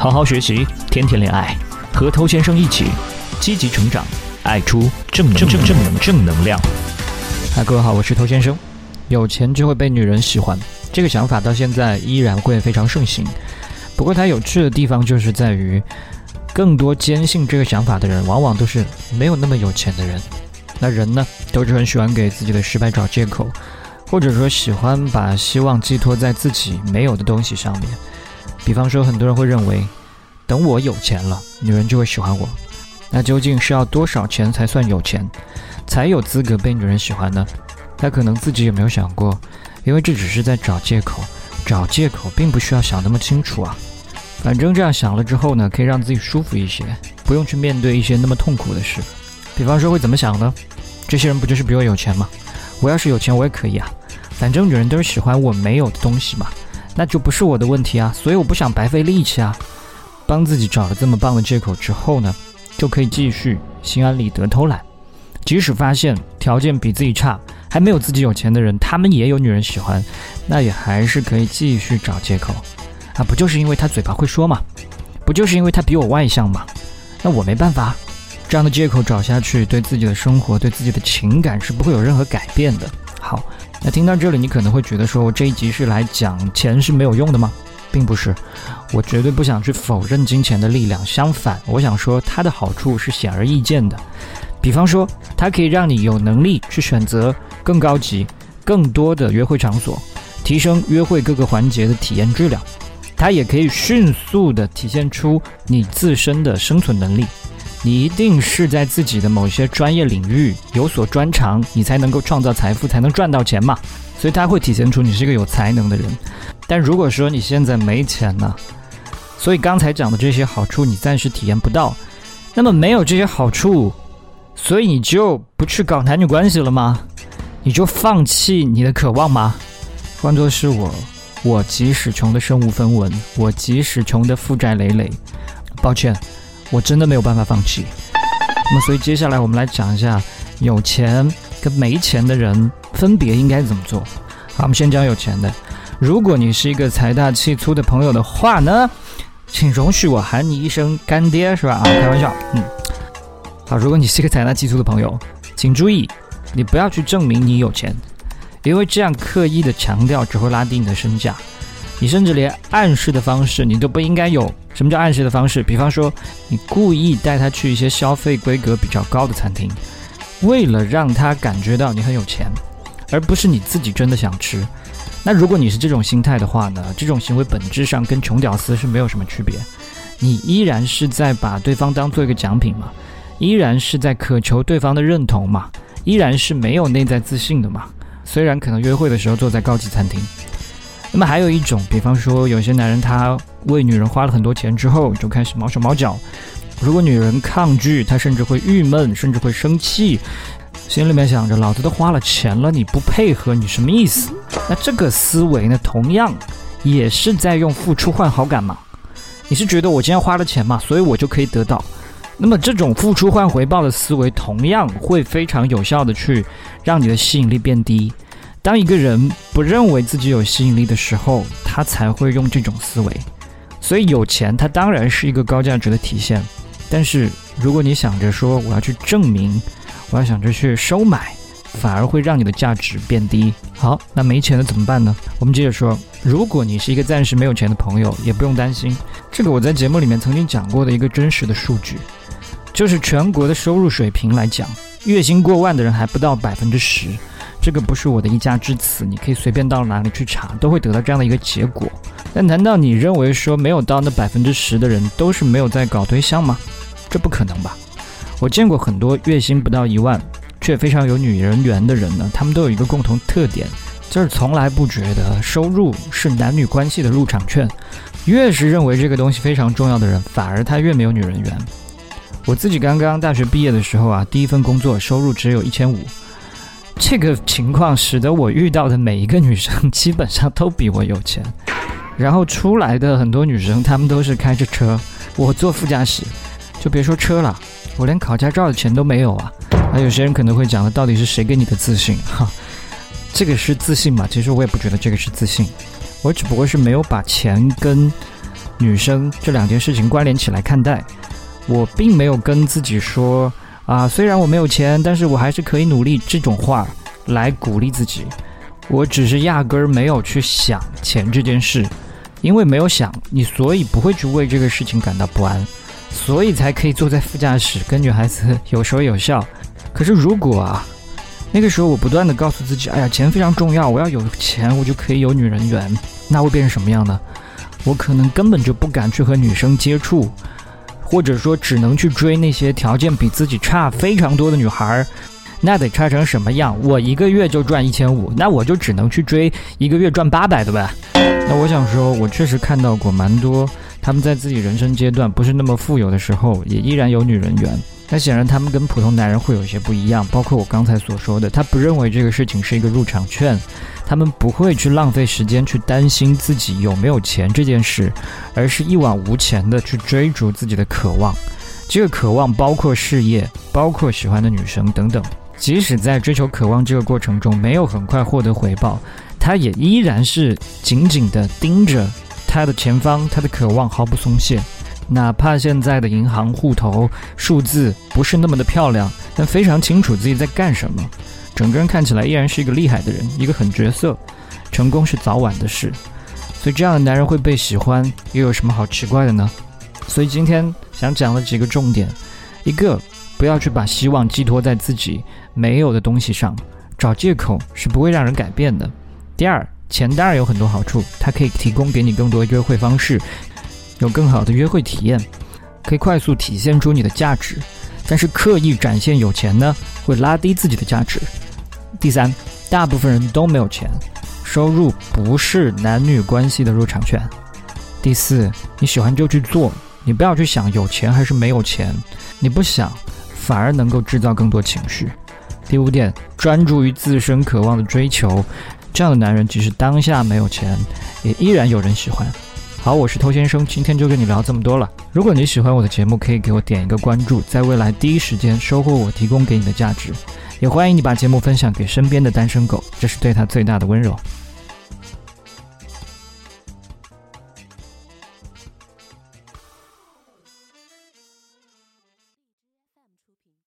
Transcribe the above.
好好学习，天天恋爱，和偷先生一起积极成长，爱出正正正正能正能量。嗨，各位好，我是偷先生。有钱就会被女人喜欢，这个想法到现在依然会非常盛行。不过它有趣的地方就是在于，更多坚信这个想法的人，往往都是没有那么有钱的人。那人呢，都是很喜欢给自己的失败找借口，或者说喜欢把希望寄托在自己没有的东西上面。比方说，很多人会认为，等我有钱了，女人就会喜欢我。那究竟是要多少钱才算有钱，才有资格被女人喜欢呢？他可能自己也没有想过，因为这只是在找借口。找借口并不需要想那么清楚啊。反正这样想了之后呢，可以让自己舒服一些，不用去面对一些那么痛苦的事。比方说会怎么想呢？这些人不就是比我有钱吗？我要是有钱，我也可以啊。反正女人都是喜欢我没有的东西嘛。那就不是我的问题啊，所以我不想白费力气啊。帮自己找了这么棒的借口之后呢，就可以继续心安理得偷懒。即使发现条件比自己差，还没有自己有钱的人，他们也有女人喜欢，那也还是可以继续找借口啊。不就是因为他嘴巴会说嘛？不就是因为他比我外向嘛？那我没办法，这样的借口找下去，对自己的生活、对自己的情感是不会有任何改变的。好。那听到这里，你可能会觉得说，我这一集是来讲钱是没有用的吗？并不是，我绝对不想去否认金钱的力量。相反，我想说它的好处是显而易见的。比方说，它可以让你有能力去选择更高级、更多的约会场所，提升约会各个环节的体验质量。它也可以迅速的体现出你自身的生存能力。你一定是在自己的某些专业领域有所专长，你才能够创造财富，才能赚到钱嘛。所以它会体现出你是一个有才能的人。但如果说你现在没钱呢，所以刚才讲的这些好处你暂时体验不到，那么没有这些好处，所以你就不去搞男女关系了吗？你就放弃你的渴望吗？换作是我，我即使穷的身无分文，我即使穷的负债累累，抱歉。我真的没有办法放弃。那么，所以接下来我们来讲一下有钱跟没钱的人分别应该怎么做。好，我们先讲有钱的。如果你是一个财大气粗的朋友的话呢，请容许我喊你一声干爹，是吧？啊，开玩笑。嗯。好，如果你是一个财大气粗的朋友，请注意，你不要去证明你有钱，因为这样刻意的强调只会拉低你的身价。你甚至连暗示的方式，你都不应该有。什么叫暗示的方式？比方说，你故意带他去一些消费规格比较高的餐厅，为了让他感觉到你很有钱，而不是你自己真的想吃。那如果你是这种心态的话呢？这种行为本质上跟穷屌丝是没有什么区别。你依然是在把对方当做一个奖品嘛？依然是在渴求对方的认同嘛？依然是没有内在自信的嘛？虽然可能约会的时候坐在高级餐厅。那么还有一种，比方说有些男人他为女人花了很多钱之后，就开始毛手毛脚。如果女人抗拒，他甚至会郁闷，甚至会生气，心里面想着老子都花了钱了，你不配合，你什么意思？那这个思维呢，同样也是在用付出换好感嘛？你是觉得我今天花了钱嘛，所以我就可以得到？那么这种付出换回报的思维，同样会非常有效的去让你的吸引力变低。当一个人不认为自己有吸引力的时候，他才会用这种思维。所以有钱，它当然是一个高价值的体现。但是如果你想着说我要去证明，我要想着去收买，反而会让你的价值变低。好，那没钱了怎么办呢？我们接着说，如果你是一个暂时没有钱的朋友，也不用担心。这个我在节目里面曾经讲过的一个真实的数据，就是全国的收入水平来讲，月薪过万的人还不到百分之十。这个不是我的一家之词，你可以随便到哪里去查，都会得到这样的一个结果。但难道你认为说没有到那百分之十的人都是没有在搞对象吗？这不可能吧？我见过很多月薪不到一万却非常有女人缘的人呢，他们都有一个共同特点，就是从来不觉得收入是男女关系的入场券。越是认为这个东西非常重要的人，反而他越没有女人缘。我自己刚刚大学毕业的时候啊，第一份工作收入只有一千五。这个情况使得我遇到的每一个女生基本上都比我有钱，然后出来的很多女生她们都是开着车，我坐副驾驶，就别说车了，我连考驾照的钱都没有啊。那有些人可能会讲的，到底是谁给你的自信？哈，这个是自信吗？其实我也不觉得这个是自信，我只不过是没有把钱跟女生这两件事情关联起来看待。我并没有跟自己说啊，虽然我没有钱，但是我还是可以努力这种话来鼓励自己。我只是压根儿没有去想钱这件事，因为没有想你，所以不会去为这个事情感到不安，所以才可以坐在副驾驶跟女孩子有说有笑。可是如果啊，那个时候我不断的告诉自己，哎呀，钱非常重要，我要有钱，我就可以有女人缘，那会变成什么样呢？我可能根本就不敢去和女生接触。或者说只能去追那些条件比自己差非常多的女孩儿，那得差成什么样？我一个月就赚一千五，那我就只能去追一个月赚八百的呗。那我想说，我确实看到过蛮多他们在自己人生阶段不是那么富有的时候，也依然有女人缘。那显然他们跟普通男人会有一些不一样，包括我刚才所说的，他不认为这个事情是一个入场券。他们不会去浪费时间去担心自己有没有钱这件事，而是一往无前的去追逐自己的渴望。这个渴望包括事业，包括喜欢的女生等等。即使在追求渴望这个过程中没有很快获得回报，他也依然是紧紧的盯着他的前方，他的渴望毫不松懈。哪怕现在的银行户头数字不是那么的漂亮，但非常清楚自己在干什么。整个人看起来依然是一个厉害的人，一个狠角色。成功是早晚的事，所以这样的男人会被喜欢，又有什么好奇怪的呢？所以今天想讲的几个重点：一个，不要去把希望寄托在自己没有的东西上，找借口是不会让人改变的；第二，钱当然有很多好处，它可以提供给你更多约会方式，有更好的约会体验，可以快速体现出你的价值。但是刻意展现有钱呢，会拉低自己的价值。第三，大部分人都没有钱，收入不是男女关系的入场券。第四，你喜欢就去做，你不要去想有钱还是没有钱，你不想，反而能够制造更多情绪。第五点，专注于自身渴望的追求，这样的男人即使当下没有钱，也依然有人喜欢。好，我是偷先生，今天就跟你聊这么多了。如果你喜欢我的节目，可以给我点一个关注，在未来第一时间收获我提供给你的价值。也欢迎你把节目分享给身边的单身狗，这是对他最大的温柔。